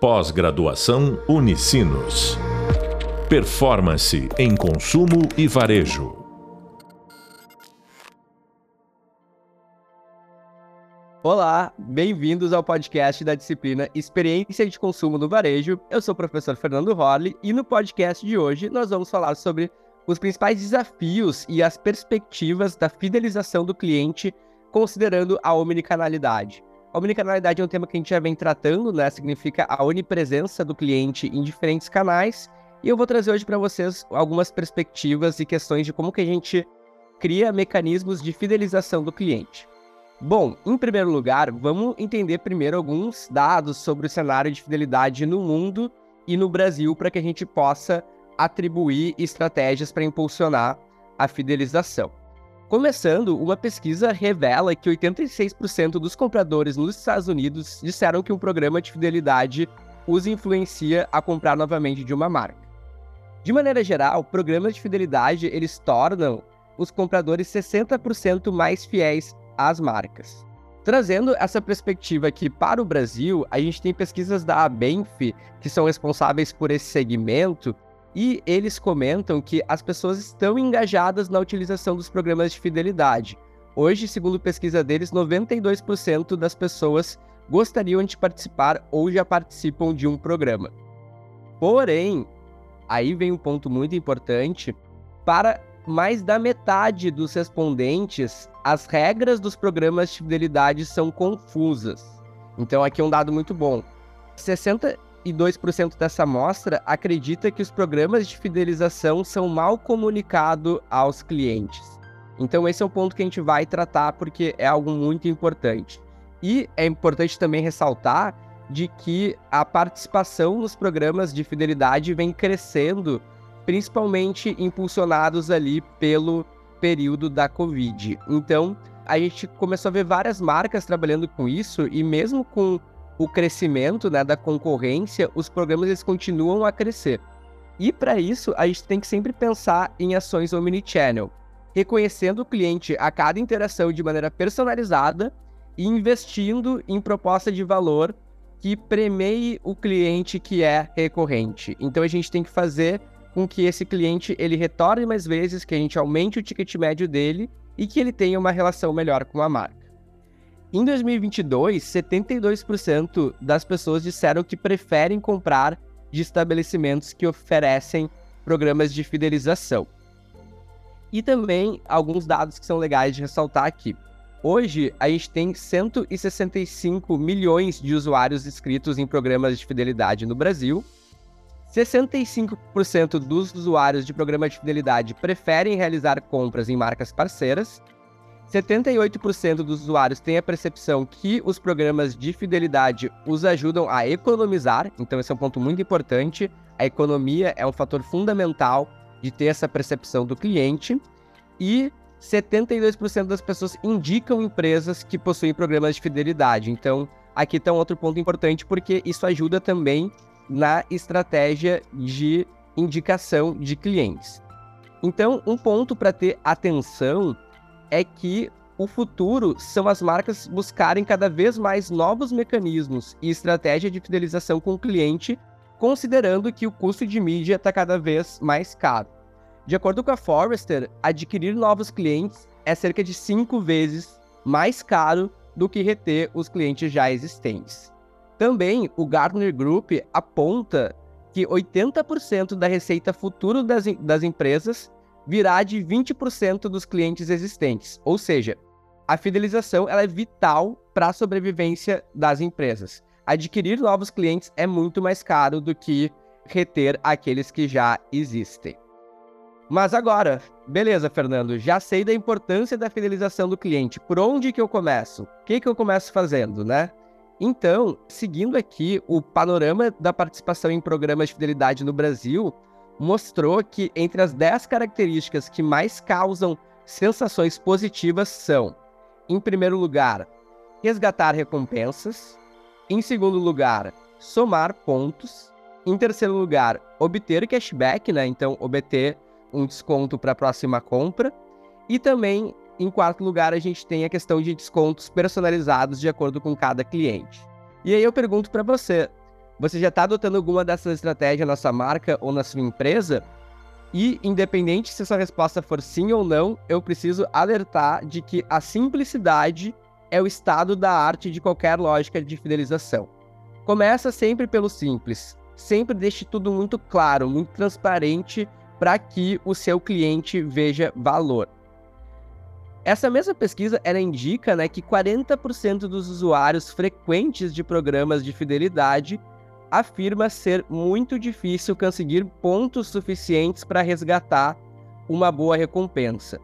Pós-graduação Unicinos. Performance em consumo e varejo. Olá, bem-vindos ao podcast da disciplina Experiência de Consumo no Varejo. Eu sou o professor Fernando Horley e no podcast de hoje nós vamos falar sobre os principais desafios e as perspectivas da fidelização do cliente considerando a omnicanalidade. A omnicanalidade é um tema que a gente já vem tratando, né? Significa a onipresença do cliente em diferentes canais. E eu vou trazer hoje para vocês algumas perspectivas e questões de como que a gente cria mecanismos de fidelização do cliente. Bom, em primeiro lugar, vamos entender primeiro alguns dados sobre o cenário de fidelidade no mundo e no Brasil para que a gente possa atribuir estratégias para impulsionar a fidelização. Começando, uma pesquisa revela que 86% dos compradores nos Estados Unidos disseram que um programa de fidelidade os influencia a comprar novamente de uma marca. De maneira geral, programas de fidelidade eles tornam os compradores 60% mais fiéis às marcas. Trazendo essa perspectiva aqui para o Brasil, a gente tem pesquisas da Abenf que são responsáveis por esse segmento e eles comentam que as pessoas estão engajadas na utilização dos programas de fidelidade. Hoje, segundo pesquisa deles, 92% das pessoas gostariam de participar ou já participam de um programa. Porém, aí vem um ponto muito importante: para mais da metade dos respondentes, as regras dos programas de fidelidade são confusas. Então, aqui é um dado muito bom. 60 2% dessa amostra acredita que os programas de fidelização são mal comunicados aos clientes. Então, esse é um ponto que a gente vai tratar porque é algo muito importante. E é importante também ressaltar de que a participação nos programas de fidelidade vem crescendo, principalmente impulsionados ali pelo período da Covid. Então, a gente começou a ver várias marcas trabalhando com isso e mesmo com o crescimento né, da concorrência, os programas eles continuam a crescer. E para isso, a gente tem que sempre pensar em ações omnichannel, reconhecendo o cliente a cada interação de maneira personalizada e investindo em proposta de valor que premeie o cliente que é recorrente. Então a gente tem que fazer com que esse cliente ele retorne mais vezes, que a gente aumente o ticket médio dele e que ele tenha uma relação melhor com a marca. Em 2022, 72% das pessoas disseram que preferem comprar de estabelecimentos que oferecem programas de fidelização. E também alguns dados que são legais de ressaltar aqui. Hoje, a gente tem 165 milhões de usuários inscritos em programas de fidelidade no Brasil. 65% dos usuários de programas de fidelidade preferem realizar compras em marcas parceiras 78% dos usuários têm a percepção que os programas de fidelidade os ajudam a economizar, então esse é um ponto muito importante. A economia é um fator fundamental de ter essa percepção do cliente. E 72% das pessoas indicam empresas que possuem programas de fidelidade. Então, aqui está um outro ponto importante, porque isso ajuda também na estratégia de indicação de clientes. Então, um ponto para ter atenção é que o futuro são as marcas buscarem cada vez mais novos mecanismos e estratégia de fidelização com o cliente, considerando que o custo de mídia está cada vez mais caro. De acordo com a Forrester, adquirir novos clientes é cerca de cinco vezes mais caro do que reter os clientes já existentes. Também o Gartner Group aponta que 80% da receita futura das, das empresas virá de 20% dos clientes existentes. Ou seja, a fidelização ela é vital para a sobrevivência das empresas. Adquirir novos clientes é muito mais caro do que reter aqueles que já existem. Mas agora, beleza, Fernando, já sei da importância da fidelização do cliente. Por onde que eu começo? O que que eu começo fazendo, né? Então, seguindo aqui o panorama da participação em programas de fidelidade no Brasil, mostrou que entre as 10 características que mais causam sensações positivas são, em primeiro lugar, resgatar recompensas, em segundo lugar, somar pontos, em terceiro lugar, obter cashback, né? Então, obter um desconto para a próxima compra, e também em quarto lugar, a gente tem a questão de descontos personalizados de acordo com cada cliente. E aí eu pergunto para você, Você já está adotando alguma dessas estratégias na sua marca ou na sua empresa? E, independente se sua resposta for sim ou não, eu preciso alertar de que a simplicidade é o estado da arte de qualquer lógica de fidelização. Começa sempre pelo simples. Sempre deixe tudo muito claro, muito transparente para que o seu cliente veja valor. Essa mesma pesquisa ela indica né, que 40% dos usuários frequentes de programas de fidelidade afirma ser muito difícil conseguir pontos suficientes para resgatar uma boa recompensa.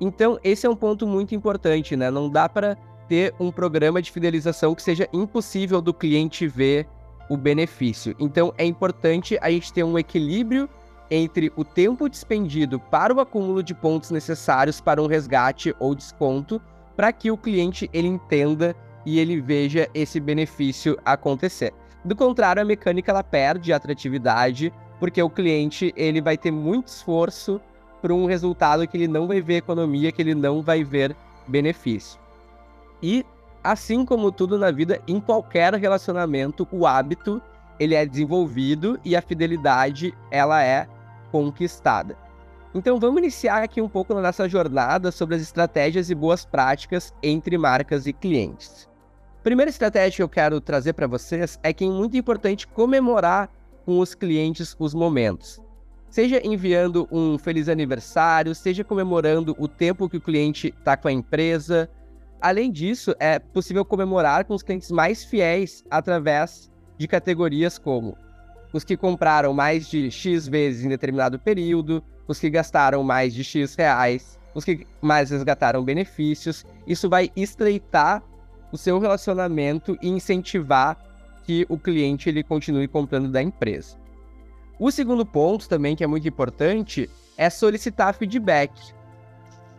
Então, esse é um ponto muito importante, né? Não dá para ter um programa de fidelização que seja impossível do cliente ver o benefício. Então, é importante a gente ter um equilíbrio entre o tempo despendido para o acúmulo de pontos necessários para um resgate ou desconto, para que o cliente ele entenda e ele veja esse benefício acontecer. Do contrário, a mecânica ela perde a atratividade, porque o cliente ele vai ter muito esforço para um resultado que ele não vai ver economia, que ele não vai ver benefício. E assim como tudo na vida, em qualquer relacionamento, o hábito ele é desenvolvido e a fidelidade ela é conquistada. Então vamos iniciar aqui um pouco na nossa jornada sobre as estratégias e boas práticas entre marcas e clientes primeira estratégia que eu quero trazer para vocês é que é muito importante comemorar com os clientes os momentos. Seja enviando um feliz aniversário, seja comemorando o tempo que o cliente está com a empresa. Além disso, é possível comemorar com os clientes mais fiéis através de categorias como os que compraram mais de X vezes em determinado período, os que gastaram mais de X reais, os que mais resgataram benefícios. Isso vai estreitar o seu relacionamento e incentivar que o cliente ele continue comprando da empresa. O segundo ponto também que é muito importante é solicitar feedback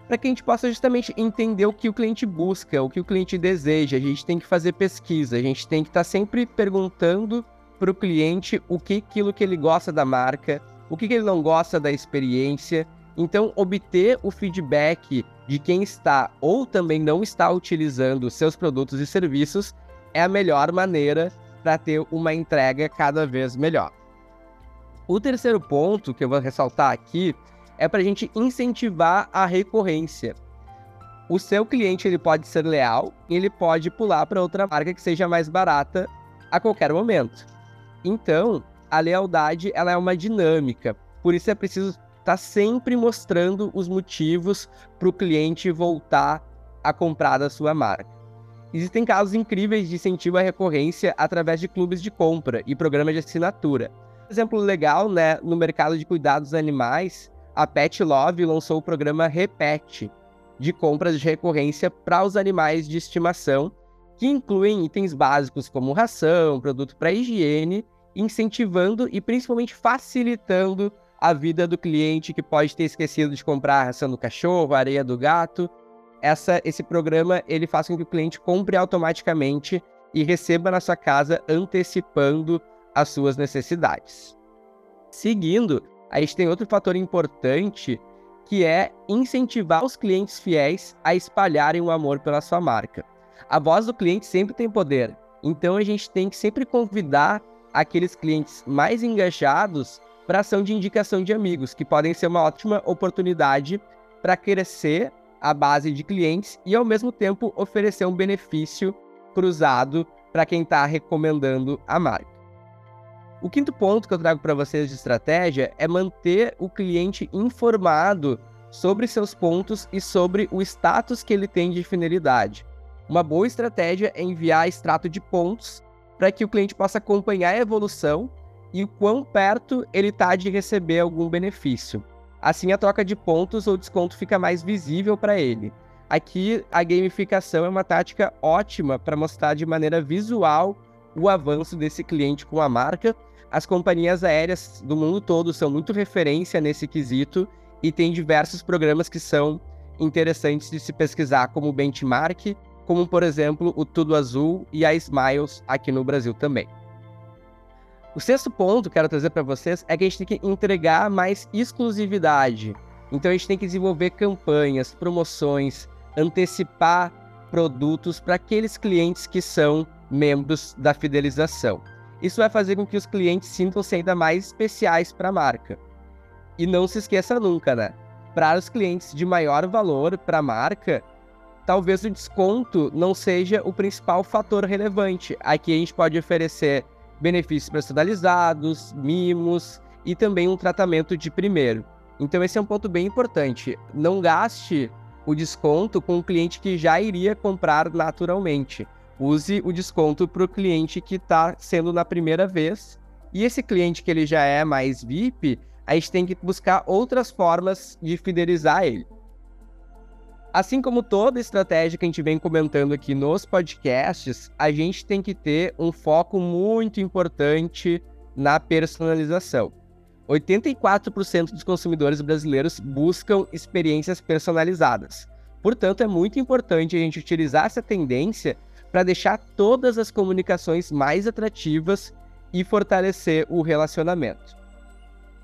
para que a gente possa justamente entender o que o cliente busca, o que o cliente deseja. A gente tem que fazer pesquisa, a gente tem que estar tá sempre perguntando para o cliente o que aquilo que ele gosta da marca, o que, que ele não gosta da experiência. Então, obter o feedback de quem está ou também não está utilizando seus produtos e serviços é a melhor maneira para ter uma entrega cada vez melhor. O terceiro ponto que eu vou ressaltar aqui é para a gente incentivar a recorrência. O seu cliente ele pode ser leal e ele pode pular para outra marca que seja mais barata a qualquer momento. Então, a lealdade ela é uma dinâmica. Por isso é preciso está sempre mostrando os motivos para o cliente voltar a comprar da sua marca. Existem casos incríveis de incentivo à recorrência através de clubes de compra e programas de assinatura. Exemplo legal, né, no mercado de cuidados animais, a Pet Love lançou o programa Repete, de compras de recorrência para os animais de estimação, que incluem itens básicos como ração, produto para higiene, incentivando e principalmente facilitando a vida do cliente que pode ter esquecido de comprar a ração do cachorro, a areia do gato. Essa, esse programa ele faz com que o cliente compre automaticamente e receba na sua casa antecipando as suas necessidades. Seguindo, a gente tem outro fator importante que é incentivar os clientes fiéis a espalharem o amor pela sua marca. A voz do cliente sempre tem poder, então a gente tem que sempre convidar aqueles clientes mais engajados para ação de indicação de amigos, que podem ser uma ótima oportunidade para crescer a base de clientes e, ao mesmo tempo, oferecer um benefício cruzado para quem está recomendando a marca. O quinto ponto que eu trago para vocês de estratégia é manter o cliente informado sobre seus pontos e sobre o status que ele tem de finalidade. Uma boa estratégia é enviar extrato de pontos para que o cliente possa acompanhar a evolução e o quão perto ele está de receber algum benefício. Assim, a troca de pontos ou desconto fica mais visível para ele. Aqui, a gamificação é uma tática ótima para mostrar de maneira visual o avanço desse cliente com a marca. As companhias aéreas do mundo todo são muito referência nesse quesito e tem diversos programas que são interessantes de se pesquisar como benchmark, como por exemplo o Tudo Azul e a Smiles aqui no Brasil também. O sexto ponto que quero trazer para vocês é que a gente tem que entregar mais exclusividade. Então a gente tem que desenvolver campanhas, promoções, antecipar produtos para aqueles clientes que são membros da fidelização. isso vai fazer com que os clientes sintam-se ainda mais especiais para a marca. E não se esqueça nunca, né? Para os clientes de maior valor para a marca, talvez o desconto não seja o principal fator relevante. Aqui a gente pode oferecer benefícios personalizados, mimos e também um tratamento de primeiro. Então esse é um ponto bem importante. Não gaste o desconto com o cliente que já iria comprar naturalmente. Use o desconto para o cliente que está sendo na primeira vez. E esse cliente que ele já é mais VIP, a gente tem que buscar outras formas de fidelizar ele. Assim como toda estratégia que a gente vem comentando aqui nos podcasts, a gente tem que ter um foco muito importante na personalização. 84% dos consumidores brasileiros buscam experiências personalizadas. Portanto, é muito importante a gente utilizar essa tendência para deixar todas as comunicações mais atrativas e fortalecer o relacionamento.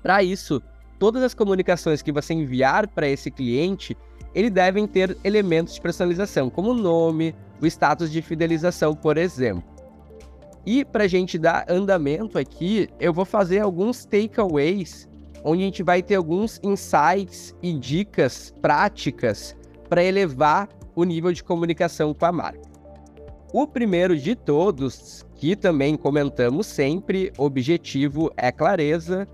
Para isso, todas as comunicações que você enviar para esse cliente, ele devem ter elementos de personalização, como o nome, o status de fidelização, por exemplo. E para a gente dar andamento aqui, eu vou fazer alguns takeaways, onde a gente vai ter alguns insights e dicas práticas para elevar o nível de comunicação com a marca. O primeiro de todos, que também comentamos sempre, objetivo é clareza,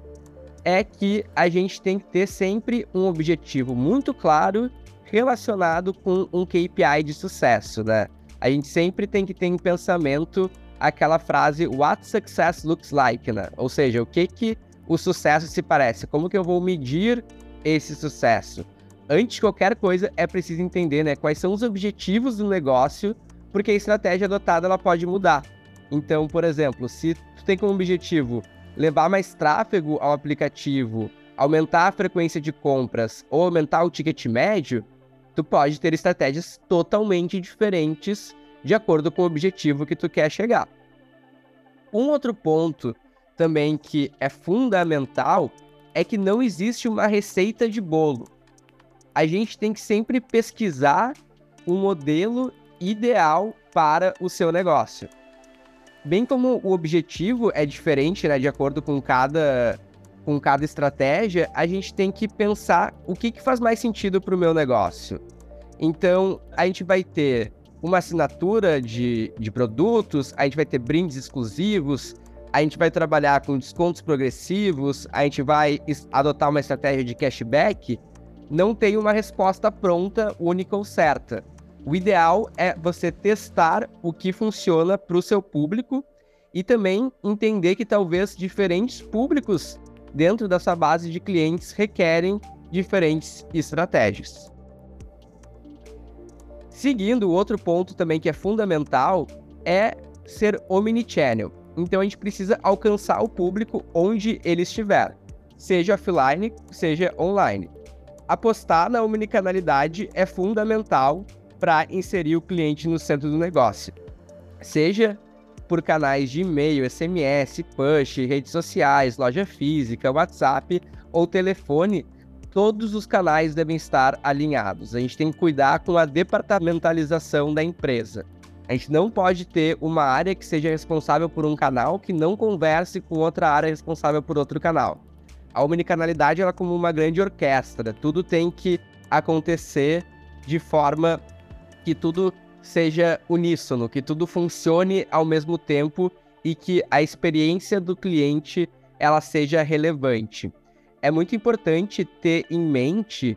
é que a gente tem que ter sempre um objetivo muito claro relacionado com um KPI de sucesso, né? A gente sempre tem que ter em pensamento aquela frase What success looks like, né? Ou seja, o que que o sucesso se parece? Como que eu vou medir esse sucesso? Antes de qualquer coisa, é preciso entender, né, quais são os objetivos do negócio, porque a estratégia adotada ela pode mudar. Então, por exemplo, se tu tem como objetivo levar mais tráfego ao aplicativo, aumentar a frequência de compras ou aumentar o ticket médio, tu pode ter estratégias totalmente diferentes de acordo com o objetivo que tu quer chegar. Um outro ponto também que é fundamental é que não existe uma receita de bolo. A gente tem que sempre pesquisar o um modelo ideal para o seu negócio. Bem como o objetivo é diferente, né, de acordo com cada com cada estratégia, a gente tem que pensar o que, que faz mais sentido para o meu negócio. Então, a gente vai ter uma assinatura de, de produtos, a gente vai ter brindes exclusivos, a gente vai trabalhar com descontos progressivos, a gente vai adotar uma estratégia de cashback, não tem uma resposta pronta, única ou certa. O ideal é você testar o que funciona para o seu público e também entender que talvez diferentes públicos dentro da sua base de clientes requerem diferentes estratégias. Seguindo, outro ponto também que é fundamental é ser omnichannel. Então a gente precisa alcançar o público onde ele estiver, seja offline, seja online. Apostar na omnicanalidade é fundamental para inserir o cliente no centro do negócio, seja por canais de e-mail, SMS, push, redes sociais, loja física, WhatsApp ou telefone todos os canais devem estar alinhados. A gente tem que cuidar com a departamentalização da empresa. A gente não pode ter uma área que seja responsável por um canal que não converse com outra área responsável por outro canal. A omnicanalidade é como uma grande orquestra. Tudo tem que acontecer de forma que tudo seja uníssono, que tudo funcione ao mesmo tempo e que a experiência do cliente ela seja relevante. É muito importante ter em mente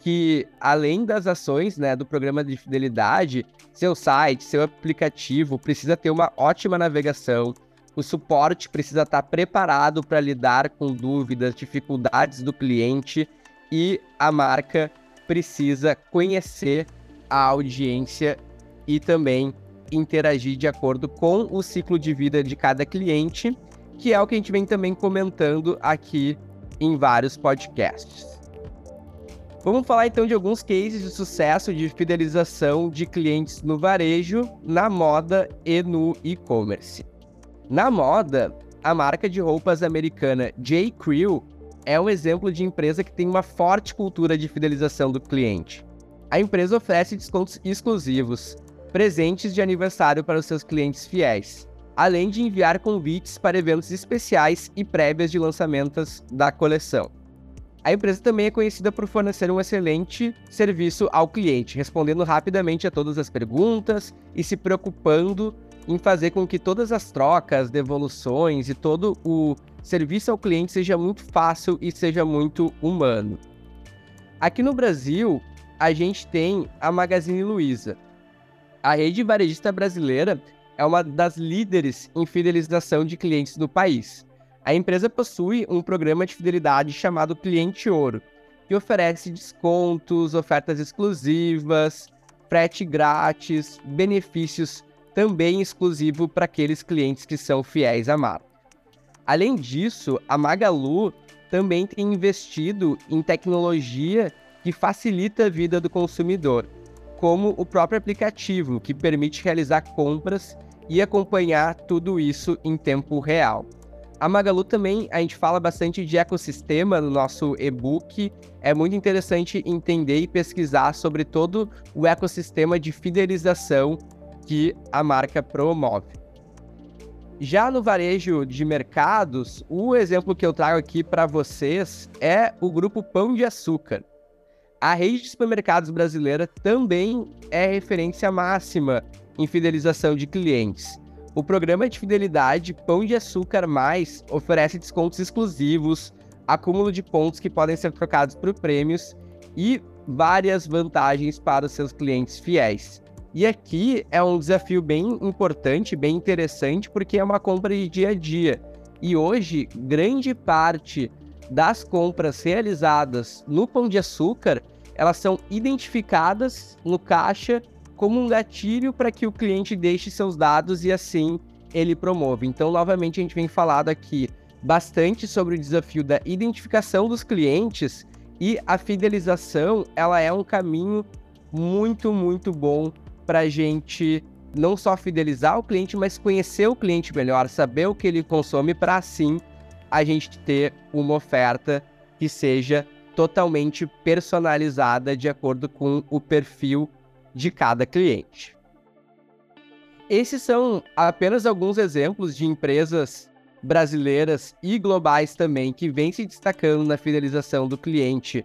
que, além das ações né, do programa de fidelidade, seu site, seu aplicativo precisa ter uma ótima navegação, o suporte precisa estar preparado para lidar com dúvidas, dificuldades do cliente e a marca precisa conhecer a audiência e também interagir de acordo com o ciclo de vida de cada cliente, que é o que a gente vem também comentando aqui em vários podcasts. Vamos falar então de alguns cases de sucesso de fidelização de clientes no varejo, na moda e no e-commerce. Na moda, a marca de roupas americana J. Crew é um exemplo de empresa que tem uma forte cultura de fidelização do cliente. A empresa oferece descontos exclusivos, presentes de aniversário para os seus clientes fiéis. além de enviar convites para eventos especiais e prévias de lançamentos da coleção. A empresa também é conhecida por fornecer um excelente serviço ao cliente, respondendo rapidamente a todas as perguntas e se preocupando em fazer com que todas as trocas, devoluções e todo o serviço ao cliente seja muito fácil e seja muito humano. Aqui no Brasil, a gente tem a Magazine Luiza. A rede varejista brasileira é uma das líderes em fidelização de clientes no país. A empresa possui um programa de fidelidade chamado Cliente Ouro, que oferece descontos, ofertas exclusivas, frete grátis, benefícios também exclusivo para aqueles clientes que são fiéis à marca. Além disso, a Magalu também tem investido em tecnologia que facilita a vida do consumidor, como o próprio aplicativo, que permite realizar compras e acompanhar tudo isso em tempo real. A Magalu também, a gente fala bastante de ecossistema no nosso e-book. É muito interessante entender e pesquisar sobre todo o ecossistema de fidelização que a marca promove. Já no varejo de mercados, o exemplo que eu trago aqui para vocês é o grupo Pão de Açúcar. A rede de supermercados brasileira também é referência máxima em fidelização de clientes. O programa de fidelidade Pão de Açúcar Mais oferece descontos exclusivos, acúmulo de pontos que podem ser trocados por prêmios e várias vantagens para os seus clientes fiéis. E aqui é um desafio bem importante, bem interessante, porque é uma compra de dia a dia. E hoje, grande parte das compras realizadas no Pão de Açúcar, elas são identificadas no caixa como um gatilho para que o cliente deixe seus dados e assim ele promove. Então, novamente, a gente vem falado aqui bastante sobre o desafio da identificação dos clientes e a fidelização, ela é um caminho muito, muito bom para a gente não só fidelizar o cliente, mas conhecer o cliente melhor, saber o que ele consome para assim a gente ter uma oferta que seja totalmente personalizada de acordo com o perfil de cada cliente. Esses são apenas alguns exemplos de empresas brasileiras e globais também que vêm se destacando na fidelização do cliente,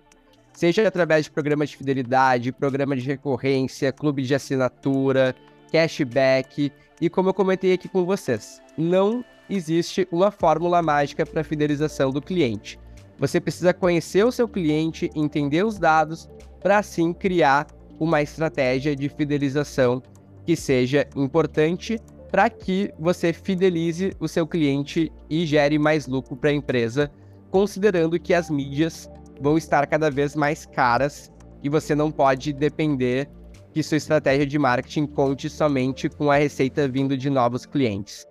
seja através de programas de fidelidade, programa de recorrência, clube de assinatura, cashback e como eu comentei aqui com vocês, não existe uma fórmula mágica para fidelização do cliente. Você precisa conhecer o seu cliente, entender os dados para assim criar uma estratégia de fidelização que seja importante para que você fidelize o seu cliente e gere mais lucro para a empresa, considerando que as mídias vão estar cada vez mais caras e você não pode depender que sua estratégia de marketing conte somente com a receita vindo de novos clientes.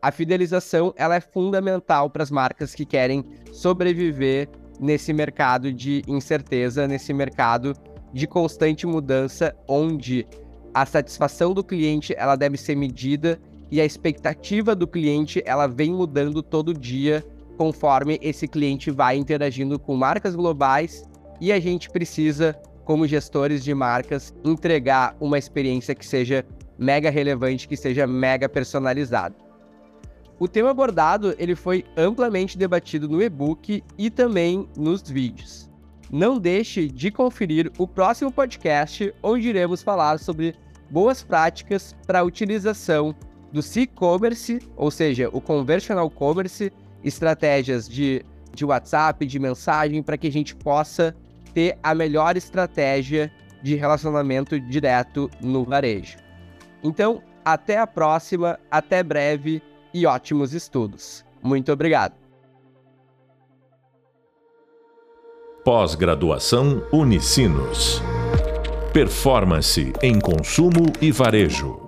A fidelização ela é fundamental para as marcas que querem sobreviver nesse mercado de incerteza, nesse mercado de constante mudança, onde a satisfação do cliente ela deve ser medida e a expectativa do cliente ela vem mudando todo dia conforme esse cliente vai interagindo com marcas globais e a gente precisa, como gestores de marcas, entregar uma experiência que seja mega relevante, que seja mega personalizada. O tema abordado ele foi amplamente debatido no e-book e também nos vídeos não deixe de conferir o próximo podcast, onde iremos falar sobre boas práticas para a utilização do e-commerce, ou seja, o conversional commerce, estratégias de, de WhatsApp, de mensagem, para que a gente possa ter a melhor estratégia de relacionamento direto no varejo. Então, até a próxima, até breve e ótimos estudos. Muito obrigado. Pós-graduação Unicinos. Performance em consumo e varejo.